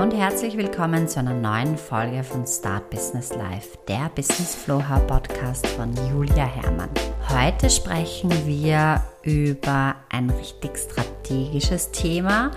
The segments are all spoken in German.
und herzlich willkommen zu einer neuen Folge von Start Business Life, der Business Flow Hub Podcast von Julia Herrmann. Heute sprechen wir über ein richtig strategisches Thema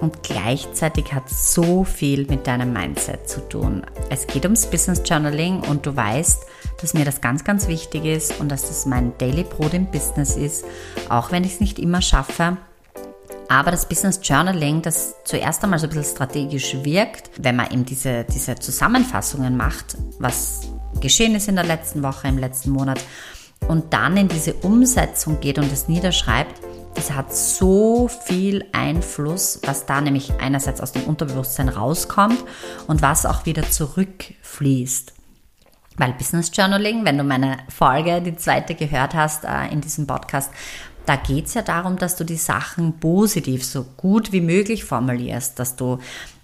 und gleichzeitig hat so viel mit deinem Mindset zu tun. Es geht ums Business Journaling und du weißt, dass mir das ganz, ganz wichtig ist und dass das mein Daily Brot im Business ist, auch wenn ich es nicht immer schaffe. Aber das Business Journaling, das zuerst einmal so ein bisschen strategisch wirkt, wenn man eben diese, diese Zusammenfassungen macht, was geschehen ist in der letzten Woche, im letzten Monat, und dann in diese Umsetzung geht und es niederschreibt, das hat so viel Einfluss, was da nämlich einerseits aus dem Unterbewusstsein rauskommt und was auch wieder zurückfließt. Weil Business Journaling, wenn du meine Folge, die zweite gehört hast äh, in diesem Podcast, da geht es ja darum, dass du die Sachen positiv, so gut wie möglich formulierst, dass du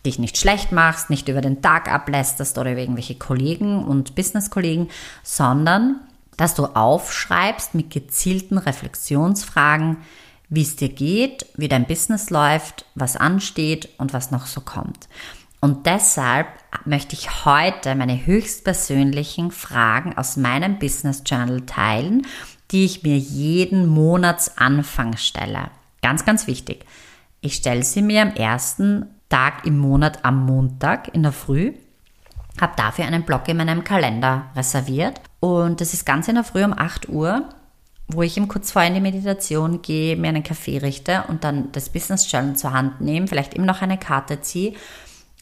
dich nicht schlecht machst, nicht über den Tag ablässt oder über irgendwelche Kollegen und Business-Kollegen, sondern dass du aufschreibst mit gezielten Reflexionsfragen, wie es dir geht, wie dein Business läuft, was ansteht und was noch so kommt. Und deshalb möchte ich heute meine höchstpersönlichen Fragen aus meinem Business Journal teilen die ich mir jeden Monatsanfang stelle. Ganz, ganz wichtig. Ich stelle sie mir am ersten Tag im Monat am Montag in der Früh, habe dafür einen Block in meinem Kalender reserviert und das ist ganz in der Früh um 8 Uhr, wo ich ihm kurz vorher in die Meditation gehe, mir einen Kaffee richte und dann das Business Journal zur Hand nehme, vielleicht eben noch eine Karte ziehe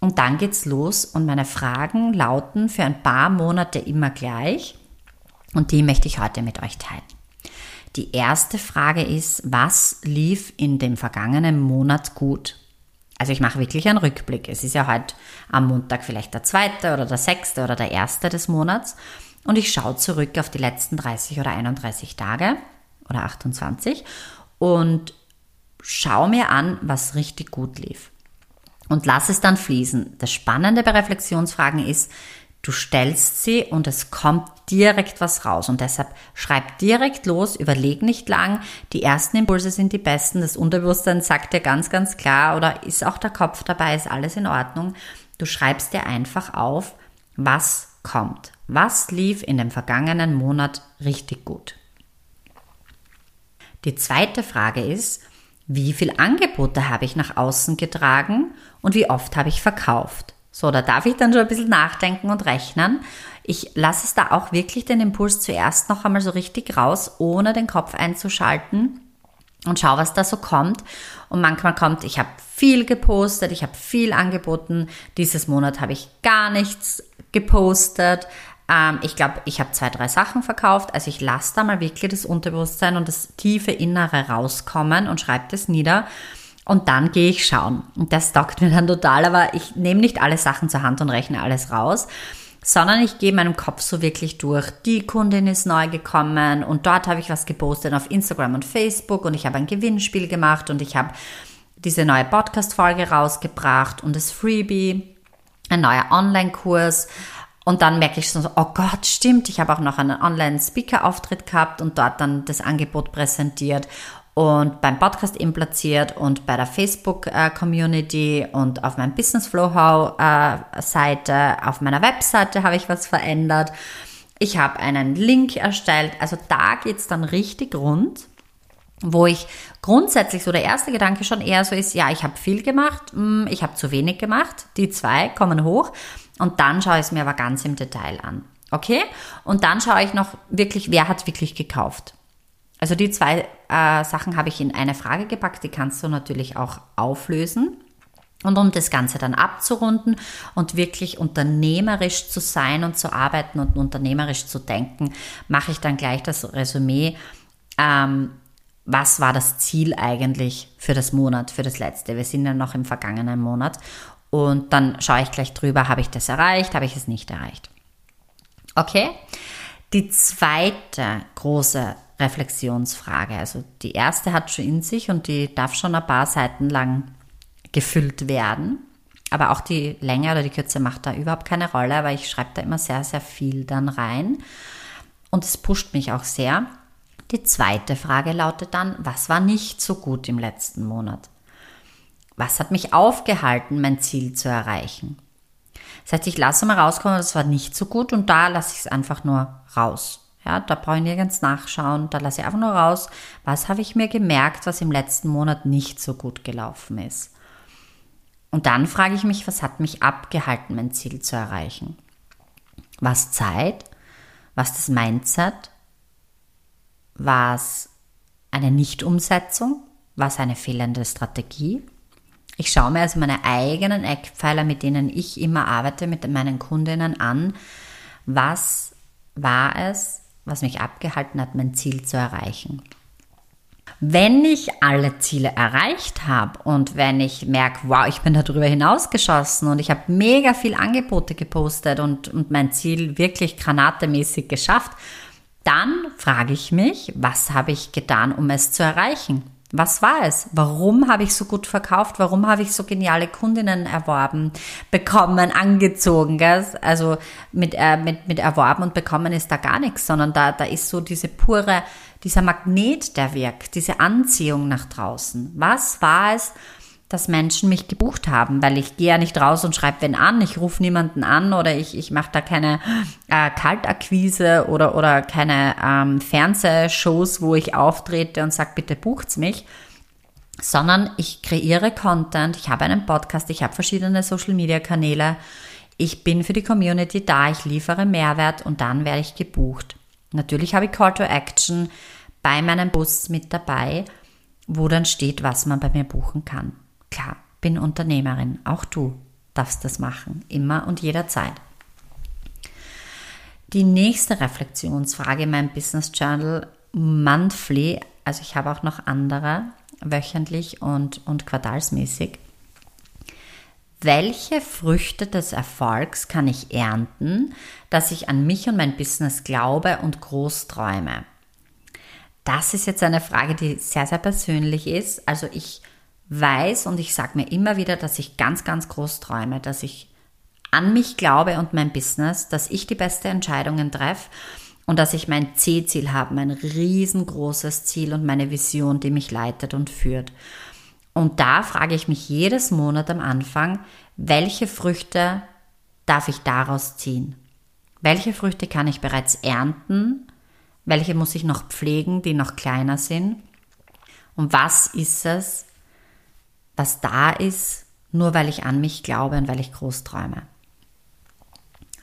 und dann geht's los und meine Fragen lauten für ein paar Monate immer gleich und die möchte ich heute mit euch teilen. Die erste Frage ist, was lief in dem vergangenen Monat gut? Also ich mache wirklich einen Rückblick. Es ist ja heute am Montag vielleicht der zweite oder der sechste oder der erste des Monats. Und ich schaue zurück auf die letzten 30 oder 31 Tage oder 28 und schaue mir an, was richtig gut lief. Und lass es dann fließen. Das Spannende bei Reflexionsfragen ist, Du stellst sie und es kommt direkt was raus. Und deshalb schreib direkt los, überleg nicht lang. Die ersten Impulse sind die besten. Das Unterbewusstsein sagt dir ganz, ganz klar oder ist auch der Kopf dabei, ist alles in Ordnung. Du schreibst dir einfach auf, was kommt. Was lief in dem vergangenen Monat richtig gut? Die zweite Frage ist, wie viele Angebote habe ich nach außen getragen und wie oft habe ich verkauft? So, da darf ich dann schon ein bisschen nachdenken und rechnen. Ich lasse es da auch wirklich den Impuls zuerst noch einmal so richtig raus, ohne den Kopf einzuschalten und schau, was da so kommt. Und manchmal kommt, ich habe viel gepostet, ich habe viel angeboten. Dieses Monat habe ich gar nichts gepostet. Ähm, ich glaube, ich habe zwei, drei Sachen verkauft. Also ich lasse da mal wirklich das Unterbewusstsein und das tiefe Innere rauskommen und schreibe das nieder. Und dann gehe ich schauen. Und das taugt mir dann total, aber ich nehme nicht alle Sachen zur Hand und rechne alles raus, sondern ich gehe meinem Kopf so wirklich durch. Die Kundin ist neu gekommen und dort habe ich was gepostet auf Instagram und Facebook und ich habe ein Gewinnspiel gemacht und ich habe diese neue Podcast-Folge rausgebracht und das Freebie, ein neuer Online-Kurs. Und dann merke ich so, oh Gott, stimmt, ich habe auch noch einen Online-Speaker-Auftritt gehabt und dort dann das Angebot präsentiert und beim Podcast eben platziert und bei der Facebook-Community und auf meinem Business Flow-Seite, auf meiner Webseite habe ich was verändert. Ich habe einen Link erstellt. Also da geht es dann richtig rund, wo ich grundsätzlich so der erste Gedanke schon eher so ist, ja, ich habe viel gemacht, hm, ich habe zu wenig gemacht. Die zwei kommen hoch und dann schaue ich es mir aber ganz im Detail an. Okay? Und dann schaue ich noch wirklich, wer hat wirklich gekauft. Also die zwei äh, Sachen habe ich in eine Frage gepackt, die kannst du natürlich auch auflösen. Und um das Ganze dann abzurunden und wirklich unternehmerisch zu sein und zu arbeiten und unternehmerisch zu denken, mache ich dann gleich das Resümee. Ähm, was war das Ziel eigentlich für das Monat, für das letzte? Wir sind ja noch im vergangenen Monat. Und dann schaue ich gleich drüber, habe ich das erreicht, habe ich es nicht erreicht. Okay? Die zweite große Reflexionsfrage. Also die erste hat schon in sich und die darf schon ein paar Seiten lang gefüllt werden. Aber auch die Länge oder die Kürze macht da überhaupt keine Rolle, aber ich schreibe da immer sehr, sehr viel dann rein. Und es pusht mich auch sehr. Die zweite Frage lautet dann, was war nicht so gut im letzten Monat? Was hat mich aufgehalten, mein Ziel zu erreichen? Das heißt, ich lasse mal rauskommen, das war nicht so gut und da lasse ich es einfach nur raus. Ja, da brauche ich nirgends nachschauen, da lasse ich einfach nur raus, was habe ich mir gemerkt, was im letzten Monat nicht so gut gelaufen ist. Und dann frage ich mich, was hat mich abgehalten, mein Ziel zu erreichen? Was Zeit? Was das Mindset? Was eine Nichtumsetzung? Was eine fehlende Strategie? Ich schaue mir also meine eigenen Eckpfeiler, mit denen ich immer arbeite, mit meinen Kundinnen an. Was war es, was mich abgehalten hat, mein Ziel zu erreichen? Wenn ich alle Ziele erreicht habe und wenn ich merke, wow, ich bin darüber hinausgeschossen und ich habe mega viel Angebote gepostet und, und mein Ziel wirklich granatemäßig geschafft, dann frage ich mich, was habe ich getan, um es zu erreichen? Was war es? Warum habe ich so gut verkauft? Warum habe ich so geniale Kundinnen erworben, bekommen, angezogen? Gell? Also mit, äh, mit, mit erworben und bekommen ist da gar nichts, sondern da, da ist so diese pure, dieser Magnet, der wirkt, diese Anziehung nach draußen. Was war es, dass Menschen mich gebucht haben, weil ich gehe ja nicht raus und schreibe wen an, ich rufe niemanden an oder ich, ich mache da keine äh, Kaltakquise oder, oder keine ähm, Fernsehshows, wo ich auftrete und sage, bitte bucht's mich, sondern ich kreiere Content, ich habe einen Podcast, ich habe verschiedene Social-Media-Kanäle, ich bin für die Community da, ich liefere Mehrwert und dann werde ich gebucht. Natürlich habe ich Call to Action bei meinem Bus mit dabei, wo dann steht, was man bei mir buchen kann. Klar, bin Unternehmerin. Auch du darfst das machen. Immer und jederzeit. Die nächste Reflexionsfrage in meinem Business Journal monthly, also ich habe auch noch andere, wöchentlich und, und quartalsmäßig. Welche Früchte des Erfolgs kann ich ernten, dass ich an mich und mein Business glaube und groß träume? Das ist jetzt eine Frage, die sehr, sehr persönlich ist. Also ich weiß und ich sage mir immer wieder, dass ich ganz, ganz groß träume, dass ich an mich glaube und mein Business, dass ich die beste Entscheidungen treffe und dass ich mein C-Ziel habe, mein riesengroßes Ziel und meine Vision, die mich leitet und führt. Und da frage ich mich jedes Monat am Anfang, welche Früchte darf ich daraus ziehen? Welche Früchte kann ich bereits ernten? Welche muss ich noch pflegen, die noch kleiner sind? Und was ist es, was da ist, nur weil ich an mich glaube und weil ich groß träume.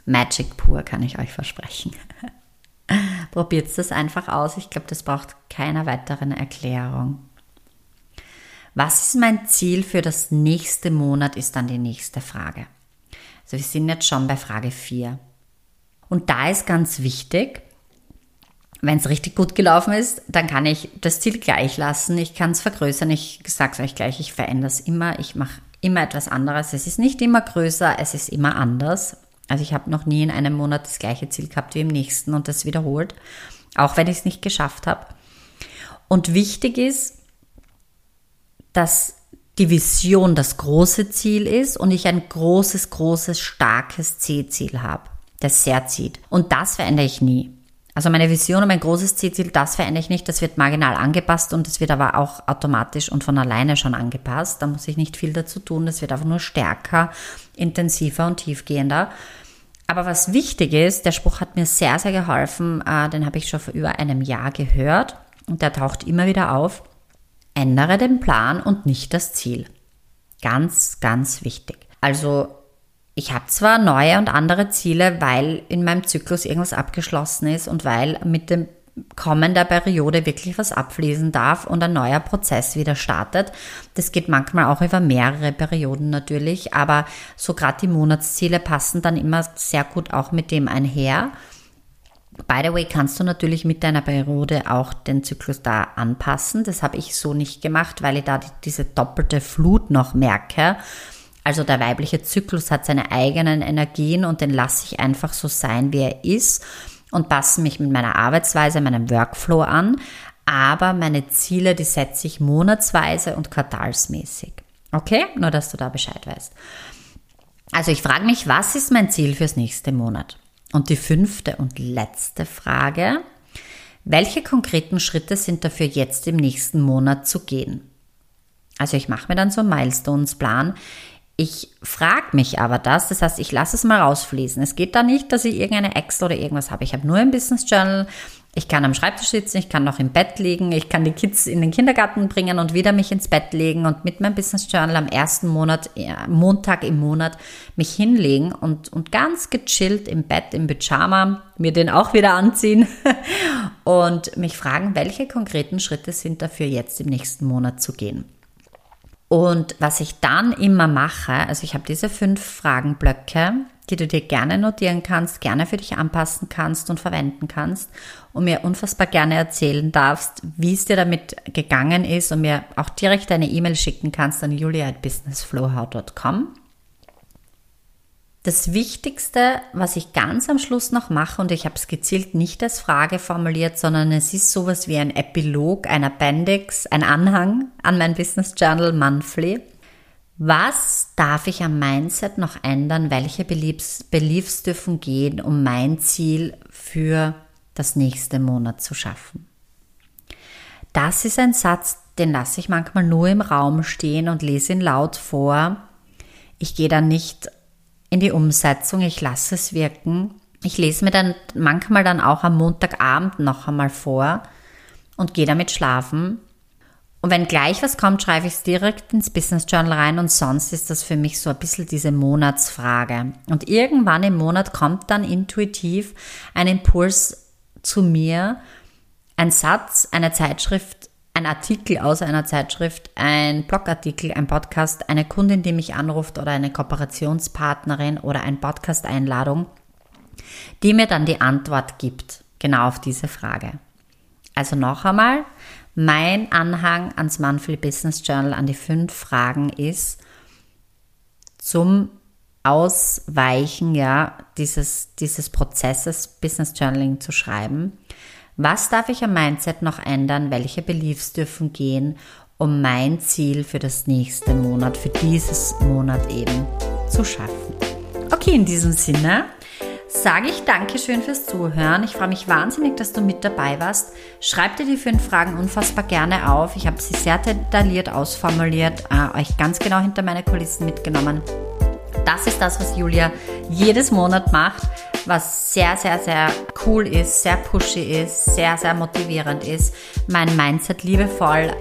Magic pur kann ich euch versprechen. Probiert das einfach aus. Ich glaube, das braucht keiner weiteren Erklärung. Was ist mein Ziel für das nächste Monat, ist dann die nächste Frage. Also wir sind jetzt schon bei Frage 4. Und da ist ganz wichtig, wenn es richtig gut gelaufen ist, dann kann ich das Ziel gleich lassen. Ich kann es vergrößern. Ich sage es euch gleich, ich verändere es immer. Ich mache immer etwas anderes. Es ist nicht immer größer, es ist immer anders. Also ich habe noch nie in einem Monat das gleiche Ziel gehabt wie im nächsten und das wiederholt, auch wenn ich es nicht geschafft habe. Und wichtig ist, dass die Vision das große Ziel ist und ich ein großes, großes, starkes C-Ziel habe, das sehr zieht. Und das verändere ich nie. Also meine Vision und mein großes Zielziel, das verändere ich nicht. Das wird marginal angepasst und es wird aber auch automatisch und von alleine schon angepasst. Da muss ich nicht viel dazu tun. Das wird einfach nur stärker, intensiver und tiefgehender. Aber was wichtig ist, der Spruch hat mir sehr, sehr geholfen. Äh, den habe ich schon vor über einem Jahr gehört und der taucht immer wieder auf. Ändere den Plan und nicht das Ziel. Ganz, ganz wichtig. Also ich habe zwar neue und andere Ziele, weil in meinem Zyklus irgendwas abgeschlossen ist und weil mit dem Kommen der Periode wirklich was abfließen darf und ein neuer Prozess wieder startet. Das geht manchmal auch über mehrere Perioden natürlich, aber so gerade die Monatsziele passen dann immer sehr gut auch mit dem einher. By the way, kannst du natürlich mit deiner Periode auch den Zyklus da anpassen. Das habe ich so nicht gemacht, weil ich da diese doppelte Flut noch merke also der weibliche Zyklus hat seine eigenen Energien und den lasse ich einfach so sein, wie er ist und passe mich mit meiner Arbeitsweise, meinem Workflow an. Aber meine Ziele, die setze ich monatsweise und quartalsmäßig. Okay? Nur, dass du da Bescheid weißt. Also ich frage mich, was ist mein Ziel fürs nächste Monat? Und die fünfte und letzte Frage, welche konkreten Schritte sind dafür jetzt im nächsten Monat zu gehen? Also ich mache mir dann so einen Milestones-Plan. Ich frage mich aber das, das heißt, ich lasse es mal rausfließen. Es geht da nicht, dass ich irgendeine Excel oder irgendwas habe. Ich habe nur ein Business Journal. Ich kann am Schreibtisch sitzen, ich kann noch im Bett liegen, ich kann die Kids in den Kindergarten bringen und wieder mich ins Bett legen und mit meinem Business Journal am ersten Monat, Montag im Monat, mich hinlegen und, und ganz gechillt im Bett, im Pyjama, mir den auch wieder anziehen und mich fragen, welche konkreten Schritte sind dafür jetzt im nächsten Monat zu gehen. Und was ich dann immer mache, also ich habe diese fünf Fragenblöcke, die du dir gerne notieren kannst, gerne für dich anpassen kannst und verwenden kannst und mir unfassbar gerne erzählen darfst, wie es dir damit gegangen ist und mir auch direkt eine E-Mail schicken kannst an julia.businessflowhow.com. Das Wichtigste, was ich ganz am Schluss noch mache, und ich habe es gezielt nicht als Frage formuliert, sondern es ist sowas wie ein Epilog, ein Appendix, ein Anhang an mein Business Journal Monthly. Was darf ich am Mindset noch ändern? Welche Beliefs, Beliefs dürfen gehen, um mein Ziel für das nächste Monat zu schaffen? Das ist ein Satz, den lasse ich manchmal nur im Raum stehen und lese ihn laut vor. Ich gehe dann nicht in die Umsetzung, ich lasse es wirken. Ich lese mir dann manchmal dann auch am Montagabend noch einmal vor und gehe damit schlafen. Und wenn gleich was kommt, schreibe ich es direkt ins Business Journal rein und sonst ist das für mich so ein bisschen diese Monatsfrage. Und irgendwann im Monat kommt dann intuitiv ein Impuls zu mir, ein Satz, eine Zeitschrift, ein Artikel aus einer Zeitschrift, ein Blogartikel, ein Podcast, eine Kundin, die mich anruft oder eine Kooperationspartnerin oder eine Podcast-Einladung, die mir dann die Antwort gibt, genau auf diese Frage. Also noch einmal, mein Anhang ans Monthly Business Journal an die fünf Fragen ist zum Ausweichen ja, dieses, dieses Prozesses Business Journaling zu schreiben was darf ich am Mindset noch ändern? Welche Beliefs dürfen gehen, um mein Ziel für das nächste Monat, für dieses Monat eben zu schaffen? Okay, in diesem Sinne sage ich Dankeschön fürs Zuhören. Ich freue mich wahnsinnig, dass du mit dabei warst. Schreib dir die fünf Fragen unfassbar gerne auf. Ich habe sie sehr detailliert ausformuliert, äh, euch ganz genau hinter meine Kulissen mitgenommen. Das ist das, was Julia jedes Monat macht was sehr, sehr, sehr cool ist, sehr pushy ist, sehr, sehr motivierend ist, mein Mindset liebevoll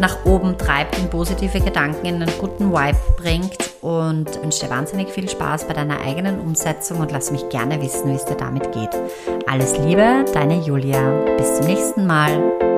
nach oben treibt, in positive Gedanken, in einen guten Vibe bringt und wünsche dir wahnsinnig viel Spaß bei deiner eigenen Umsetzung und lass mich gerne wissen, wie es dir damit geht. Alles Liebe, deine Julia. Bis zum nächsten Mal.